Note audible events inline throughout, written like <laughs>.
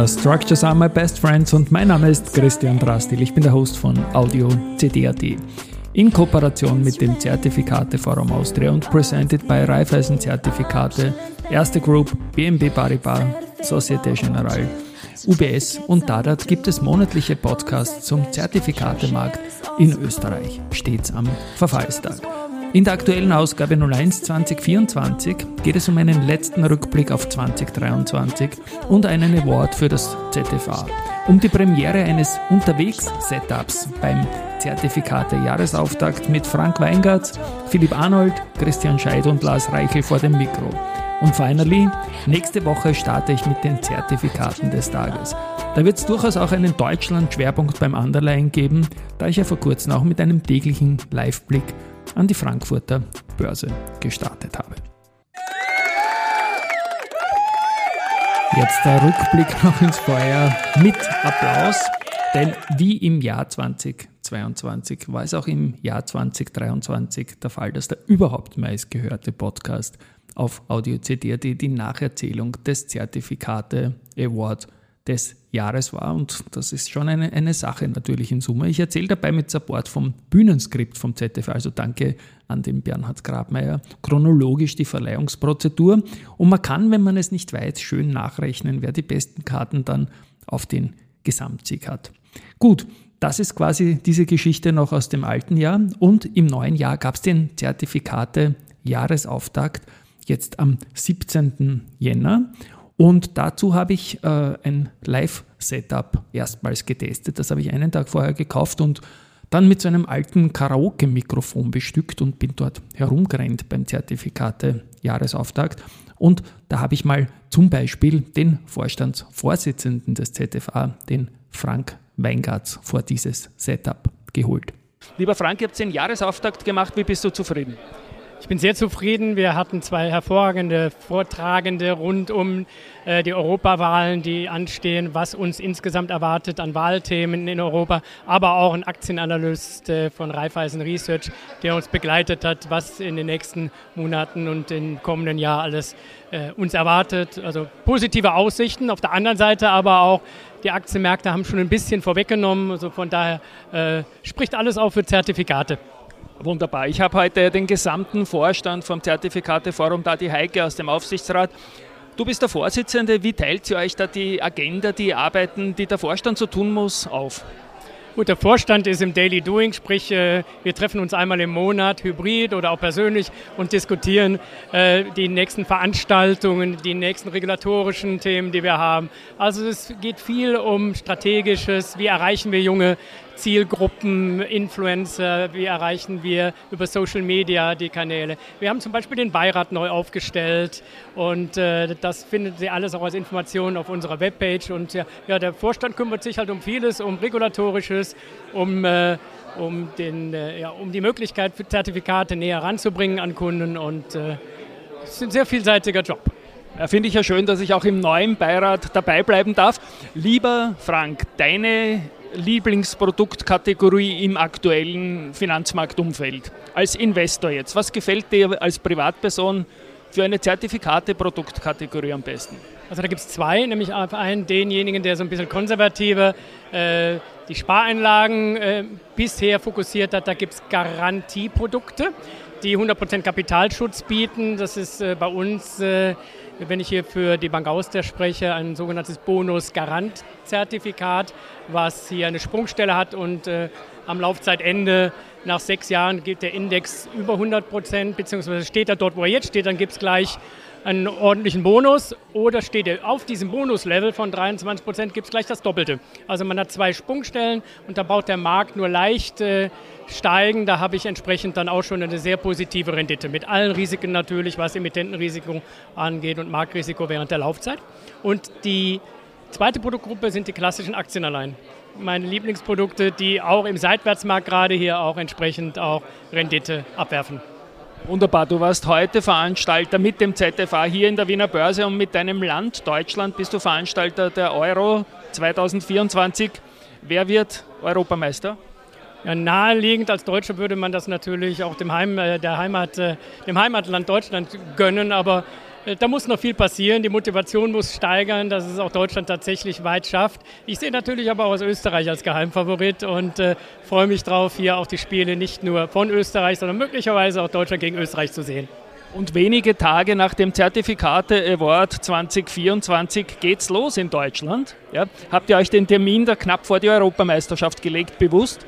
Ja, Structures are my best friends und mein Name ist Christian Drastil. Ich bin der Host von Audio CD.at. In Kooperation mit dem Zertifikateforum Austria und presented bei Raiffeisen Zertifikate, Erste Group, BNB Paribas, Societe Generale, UBS und Dadat gibt es monatliche Podcasts zum Zertifikatemarkt in Österreich, stets am Verfallstag. In der aktuellen Ausgabe 01 2024 geht es um einen letzten Rückblick auf 2023 und einen Award für das ZFA, um die Premiere eines Unterwegs-Setups beim Zertifikate Jahresauftakt mit Frank Weingartz, Philipp Arnold, Christian Scheid und Lars Reichel vor dem Mikro. Und finally, nächste Woche starte ich mit den Zertifikaten des Tages. Da wird es durchaus auch einen Deutschland-Schwerpunkt beim Underline geben, da ich ja vor kurzem auch mit einem täglichen Live-Blick an die Frankfurter Börse gestartet habe. Jetzt der Rückblick <laughs> noch ins Feuer mit Applaus, denn wie im Jahr 2022 war es auch im Jahr 2023 der Fall, dass der überhaupt meistgehörte Podcast auf Audio CD die Nacherzählung des Zertifikate Award des Jahres war. Und das ist schon eine, eine Sache natürlich in Summe. Ich erzähle dabei mit Support vom Bühnenskript vom ZDF, also danke an den Bernhard Grabmeier, chronologisch die Verleihungsprozedur. Und man kann, wenn man es nicht weiß, schön nachrechnen, wer die besten Karten dann auf den Gesamtsieg hat. Gut, das ist quasi diese Geschichte noch aus dem alten Jahr. Und im neuen Jahr gab es den Zertifikate Jahresauftakt jetzt am 17. Jänner. Und dazu habe ich äh, ein Live-Setup erstmals getestet. Das habe ich einen Tag vorher gekauft und dann mit so einem alten Karaoke-Mikrofon bestückt und bin dort herumgerannt beim Zertifikate Jahresauftakt. Und da habe ich mal zum Beispiel den Vorstandsvorsitzenden des ZFA, den Frank Weingartz, vor dieses Setup geholt. Lieber Frank, ihr habt den Jahresauftakt gemacht. Wie bist du zufrieden? Ich bin sehr zufrieden. Wir hatten zwei hervorragende Vortragende rund um äh, die Europawahlen, die anstehen, was uns insgesamt erwartet an Wahlthemen in Europa, aber auch ein Aktienanalyst äh, von Raiffeisen Research, der uns begleitet hat, was in den nächsten Monaten und im kommenden Jahr alles äh, uns erwartet. Also positive Aussichten. Auf der anderen Seite aber auch die Aktienmärkte haben schon ein bisschen vorweggenommen. Also von daher spricht alles auch für Zertifikate. Wunderbar. Ich habe heute den gesamten Vorstand vom Zertifikateforum, da die Heike aus dem Aufsichtsrat. Du bist der Vorsitzende. Wie teilt ihr euch da die Agenda, die Arbeiten, die der Vorstand so tun muss, auf? Gut, der Vorstand ist im Daily Doing, sprich, äh, wir treffen uns einmal im Monat, hybrid oder auch persönlich und diskutieren äh, die nächsten Veranstaltungen, die nächsten regulatorischen Themen, die wir haben. Also es geht viel um strategisches, wie erreichen wir junge Zielgruppen, Influencer, wie erreichen wir über Social Media die Kanäle. Wir haben zum Beispiel den Beirat neu aufgestellt und äh, das findet Sie alles auch als Information auf unserer Webpage. Und ja, ja, der Vorstand kümmert sich halt um vieles, um regulatorisches, um äh, um, den, äh, ja, um die Möglichkeit Zertifikate näher ranzubringen an Kunden und äh, es ist ein sehr vielseitiger Job. Finde ich ja schön, dass ich auch im neuen Beirat dabei bleiben darf. Lieber Frank, deine Lieblingsproduktkategorie im aktuellen Finanzmarktumfeld? Als Investor jetzt, was gefällt dir als Privatperson für eine Zertifikate-Produktkategorie am besten? Also da gibt es zwei, nämlich einen, denjenigen, der so ein bisschen konservativer äh, die Spareinlagen äh, bisher fokussiert hat. Da gibt es Garantieprodukte, die 100% Kapitalschutz bieten. Das ist äh, bei uns äh, wenn ich hier für die Bank Auster spreche, ein sogenanntes Bonus-Garant-Zertifikat, was hier eine Sprungstelle hat und äh, am Laufzeitende nach sechs Jahren geht der Index über 100 Prozent, beziehungsweise steht er dort, wo er jetzt steht, dann gibt es gleich einen ordentlichen Bonus oder steht er auf diesem Bonuslevel von 23 Prozent, gibt es gleich das Doppelte. Also man hat zwei Sprungstellen und da baut der Markt nur leicht äh, steigen. Da habe ich entsprechend dann auch schon eine sehr positive Rendite mit allen Risiken natürlich, was Emittentenrisiko angeht und Marktrisiko während der Laufzeit. Und die zweite Produktgruppe sind die klassischen Aktienanleihen. Meine Lieblingsprodukte, die auch im Seitwärtsmarkt gerade hier auch entsprechend auch Rendite abwerfen. Wunderbar, du warst heute Veranstalter mit dem ZFA hier in der Wiener Börse und mit deinem Land Deutschland bist du Veranstalter der Euro 2024. Wer wird Europameister? Ja, naheliegend als Deutscher würde man das natürlich auch dem, Heim, äh, der Heimat, äh, dem Heimatland Deutschland gönnen, aber da muss noch viel passieren. Die Motivation muss steigern, dass es auch Deutschland tatsächlich weit schafft. Ich sehe natürlich aber auch aus Österreich als Geheimfavorit und äh, freue mich darauf, hier auch die Spiele nicht nur von Österreich, sondern möglicherweise auch Deutschland gegen Österreich zu sehen. Und wenige Tage nach dem Zertifikate Award 2024 geht's los in Deutschland. Ja, habt ihr euch den Termin da knapp vor die Europameisterschaft gelegt, bewusst?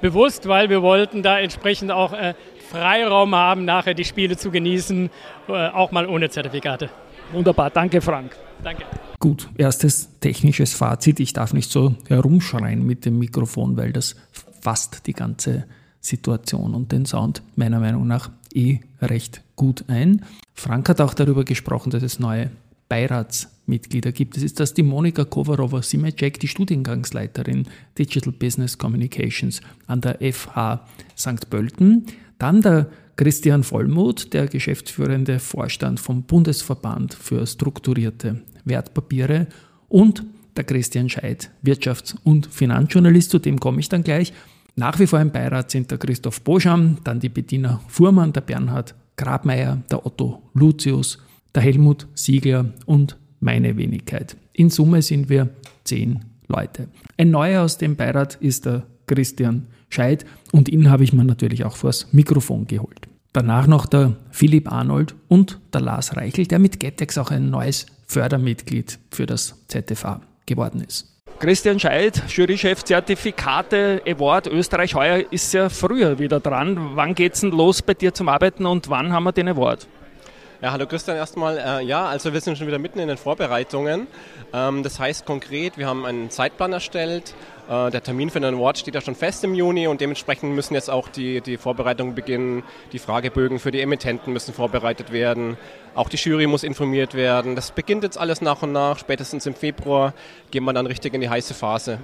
bewusst, weil wir wollten da entsprechend auch äh, Freiraum haben, nachher die Spiele zu genießen, äh, auch mal ohne Zertifikate. Wunderbar, danke Frank. Danke. Gut, erstes technisches Fazit. Ich darf nicht so herumschreien mit dem Mikrofon, weil das fasst die ganze Situation und den Sound meiner Meinung nach eh recht gut ein. Frank hat auch darüber gesprochen, dass es neue Beiratsmitglieder gibt. Es ist das die Monika Kovarova-Simecek, die Studiengangsleiterin Digital Business Communications an der FH St. Pölten. Dann der Christian Vollmuth, der geschäftsführende Vorstand vom Bundesverband für strukturierte Wertpapiere und der Christian Scheid, Wirtschafts- und Finanzjournalist, zu dem komme ich dann gleich. Nach wie vor im Beirat sind der Christoph Boscham, dann die Bettina Fuhrmann, der Bernhard Grabmeier, der Otto Lucius, der Helmut Siegler und meine Wenigkeit. In Summe sind wir zehn Leute. Ein neuer aus dem Beirat ist der Christian Scheid und ihn habe ich mir natürlich auch vors Mikrofon geholt. Danach noch der Philipp Arnold und der Lars Reichel, der mit Getex auch ein neues Fördermitglied für das ZFA geworden ist. Christian Scheid, Jurychef Zertifikate Award Österreich heuer ist ja früher wieder dran. Wann geht's denn los bei dir zum Arbeiten und wann haben wir den Award? Ja, hallo Christian erstmal. Äh, ja, also wir sind schon wieder mitten in den Vorbereitungen. Ähm, das heißt konkret, wir haben einen Zeitplan erstellt. Äh, der Termin für den Award steht ja schon fest im Juni und dementsprechend müssen jetzt auch die, die Vorbereitungen beginnen. Die Fragebögen für die Emittenten müssen vorbereitet werden. Auch die Jury muss informiert werden. Das beginnt jetzt alles nach und nach. Spätestens im Februar gehen wir dann richtig in die heiße Phase.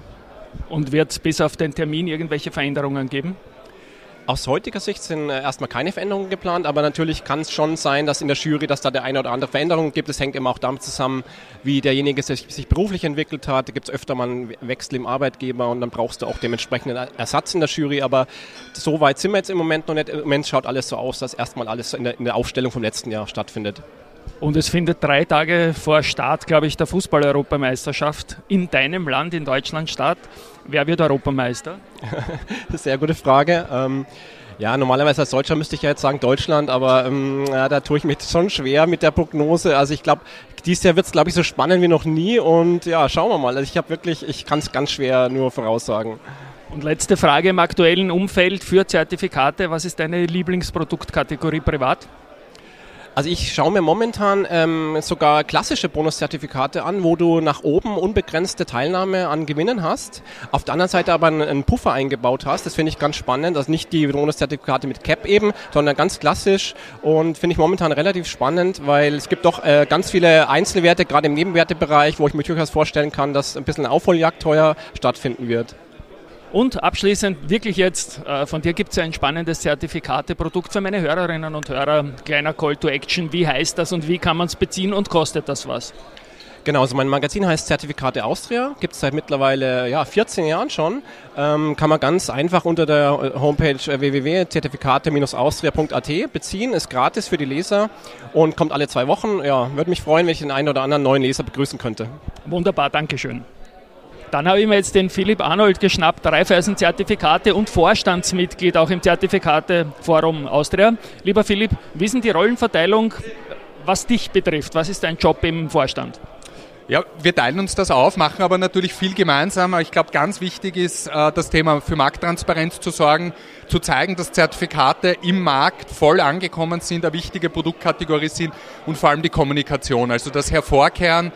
Und wird es bis auf den Termin irgendwelche Veränderungen geben? Aus heutiger Sicht sind äh, erstmal keine Veränderungen geplant, aber natürlich kann es schon sein, dass in der Jury, dass da der eine oder andere Veränderung gibt. Es hängt immer auch damit zusammen, wie derjenige sich, sich beruflich entwickelt hat. Da gibt es öfter mal einen Wechsel im Arbeitgeber und dann brauchst du auch dementsprechenden Ersatz in der Jury. Aber so weit sind wir jetzt im Moment noch nicht. Im Moment schaut alles so aus, dass erstmal alles in der, in der Aufstellung vom letzten Jahr stattfindet. Und es findet drei Tage vor Start, glaube ich, der Fußball-Europameisterschaft in deinem Land, in Deutschland statt. Wer wird Europameister? <laughs> Sehr gute Frage. Ähm, ja, normalerweise als Deutscher müsste ich ja jetzt sagen Deutschland, aber ähm, ja, da tue ich mich schon schwer mit der Prognose. Also ich glaube, dieses Jahr wird es, glaube ich, so spannend wie noch nie und ja, schauen wir mal. Also ich habe wirklich, ich kann es ganz schwer nur voraussagen. Und letzte Frage im aktuellen Umfeld für Zertifikate. Was ist deine Lieblingsproduktkategorie privat? Also ich schaue mir momentan ähm, sogar klassische Bonuszertifikate an, wo du nach oben unbegrenzte Teilnahme an Gewinnen hast, auf der anderen Seite aber einen, Puffer eingebaut hast. Das finde ich ganz spannend. Also nicht die Bonuszertifikate mit Cap eben, sondern ganz klassisch und finde ich momentan relativ spannend, weil es gibt doch äh, ganz viele Einzelwerte, gerade im Nebenwertebereich, wo ich mir durchaus vorstellen kann, dass ein bisschen Aufholjagd teuer stattfinden wird. Und abschließend wirklich jetzt, äh, von dir gibt es ja ein spannendes Zertifikateprodukt für meine Hörerinnen und Hörer. Kleiner Call to Action, wie heißt das und wie kann man es beziehen und kostet das was? Genau, also mein Magazin heißt Zertifikate Austria, gibt es seit mittlerweile ja, 14 Jahren schon. Ähm, kann man ganz einfach unter der Homepage www.zertifikate-austria.at beziehen, ist gratis für die Leser und kommt alle zwei Wochen. Ja, würde mich freuen, wenn ich den einen oder anderen neuen Leser begrüßen könnte. Wunderbar, Dankeschön. Dann habe ich mir jetzt den Philipp Arnold geschnappt, Raiffeisen-Zertifikate und Vorstandsmitglied auch im Zertifikate-Forum Austria. Lieber Philipp, wie denn die Rollenverteilung, was dich betrifft? Was ist dein Job im Vorstand? Ja, wir teilen uns das auf, machen aber natürlich viel gemeinsam. Ich glaube, ganz wichtig ist äh, das Thema für Markttransparenz zu sorgen, zu zeigen, dass Zertifikate im Markt voll angekommen sind, eine wichtige Produktkategorie sind und vor allem die Kommunikation. Also das Hervorkehren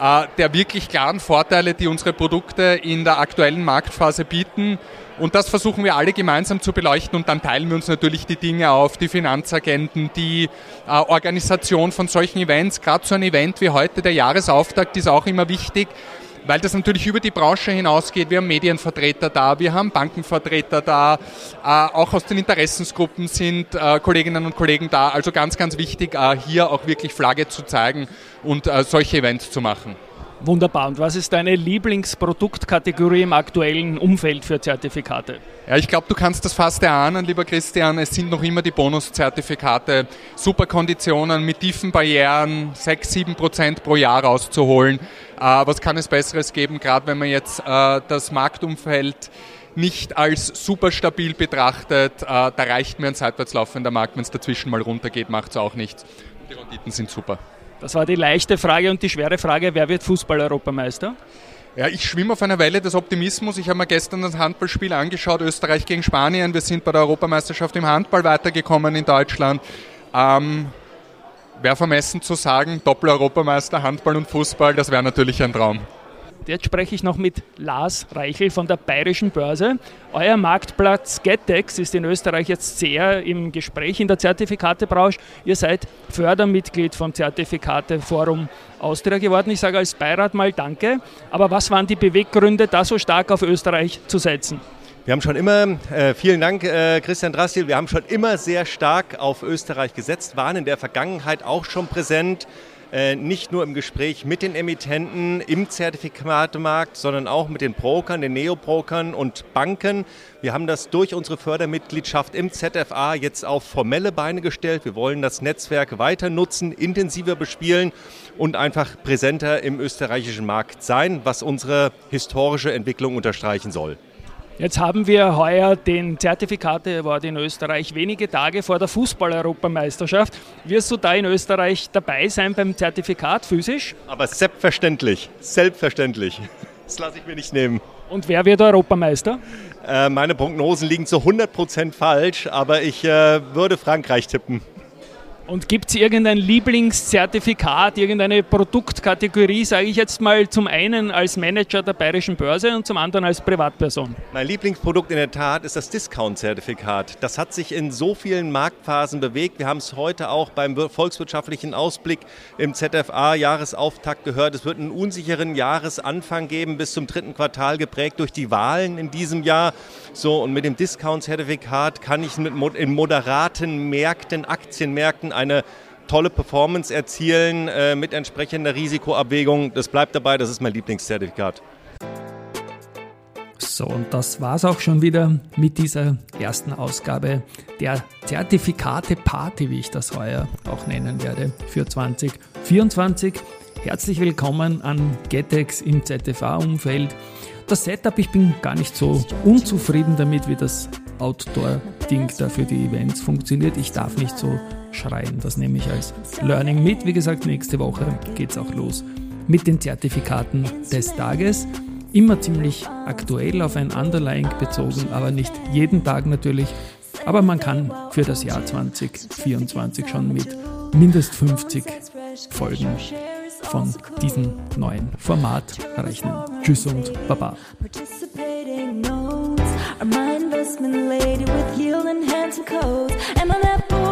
der wirklich klaren Vorteile, die unsere Produkte in der aktuellen Marktphase bieten. Und das versuchen wir alle gemeinsam zu beleuchten und dann teilen wir uns natürlich die Dinge auf, die Finanzagenten, die äh, Organisation von solchen Events. Gerade so ein Event wie heute, der Jahresauftakt, ist auch immer wichtig, weil das natürlich über die Branche hinausgeht. Wir haben Medienvertreter da, wir haben Bankenvertreter da, äh, auch aus den Interessensgruppen sind äh, Kolleginnen und Kollegen da. Also ganz, ganz wichtig, äh, hier auch wirklich Flagge zu zeigen und solche Events zu machen. Wunderbar. Und was ist deine Lieblingsproduktkategorie im aktuellen Umfeld für Zertifikate? Ja, ich glaube, du kannst das fast erahnen, lieber Christian. Es sind noch immer die Bonuszertifikate. Super Konditionen mit tiefen Barrieren, 6, 7 Prozent pro Jahr rauszuholen. Äh, was kann es Besseres geben, gerade wenn man jetzt äh, das Marktumfeld nicht als super stabil betrachtet. Äh, da reicht mir ein seitwärts laufender Markt. Wenn es dazwischen mal runtergeht, macht es auch nichts. Die Renditen sind super. Das war die leichte Frage und die schwere Frage, wer wird Fußball-Europameister? Ja, ich schwimme auf einer Welle des Optimismus. Ich habe mir gestern das Handballspiel angeschaut, Österreich gegen Spanien. Wir sind bei der Europameisterschaft im Handball weitergekommen in Deutschland. Ähm, wäre vermessen zu sagen, Doppel-Europameister, Handball und Fußball, das wäre natürlich ein Traum. Jetzt spreche ich noch mit Lars Reichel von der Bayerischen Börse. Euer Marktplatz Getex ist in Österreich jetzt sehr im Gespräch in der Zertifikatebranche. Ihr seid Fördermitglied vom Zertifikateforum Austria geworden. Ich sage als Beirat mal Danke. Aber was waren die Beweggründe, da so stark auf Österreich zu setzen? Wir haben schon immer, äh, vielen Dank äh, Christian Drastil, wir haben schon immer sehr stark auf Österreich gesetzt, waren in der Vergangenheit auch schon präsent nicht nur im Gespräch mit den Emittenten im Zertifikatemarkt, sondern auch mit den Brokern, den Neobrokern und Banken. Wir haben das durch unsere Fördermitgliedschaft im ZFA jetzt auf formelle Beine gestellt. Wir wollen das Netzwerk weiter nutzen, intensiver bespielen und einfach präsenter im österreichischen Markt sein, was unsere historische Entwicklung unterstreichen soll. Jetzt haben wir heuer den Zertifikate-Award in Österreich wenige Tage vor der Fußball-Europameisterschaft. Wirst du da in Österreich dabei sein beim Zertifikat physisch? Aber selbstverständlich, selbstverständlich. Das lasse ich mir nicht nehmen. Und wer wird Europameister? Äh, meine Prognosen liegen zu 100% falsch, aber ich äh, würde Frankreich tippen. Und gibt es irgendein Lieblingszertifikat, irgendeine Produktkategorie, sage ich jetzt mal, zum einen als Manager der Bayerischen Börse und zum anderen als Privatperson? Mein Lieblingsprodukt in der Tat ist das Discount-Zertifikat. Das hat sich in so vielen Marktphasen bewegt. Wir haben es heute auch beim volkswirtschaftlichen Ausblick im ZFA-Jahresauftakt gehört. Es wird einen unsicheren Jahresanfang geben bis zum dritten Quartal, geprägt durch die Wahlen in diesem Jahr. So, und mit dem Discount-Zertifikat kann ich mit, in moderaten Märkten, Aktienmärkten, eine tolle Performance erzielen äh, mit entsprechender Risikoabwägung. Das bleibt dabei, das ist mein Lieblingszertifikat. So, und das war es auch schon wieder mit dieser ersten Ausgabe der Zertifikate Party, wie ich das heuer auch nennen werde, für 2024. Herzlich willkommen an Getex im ZFA-Umfeld. Das Setup, ich bin gar nicht so unzufrieden damit, wie das Outdoor-Ding da für die Events funktioniert. Ich darf nicht so schreien. Das nehme ich als Learning mit. Wie gesagt, nächste Woche geht es auch los mit den Zertifikaten des Tages. Immer ziemlich aktuell auf ein Underlying bezogen, aber nicht jeden Tag natürlich. Aber man kann für das Jahr 2024 schon mit mindestens 50 Folgen von diesem neuen Format rechnen. Tschüss und Baba. My investment lady with yield and handsome codes? Am I that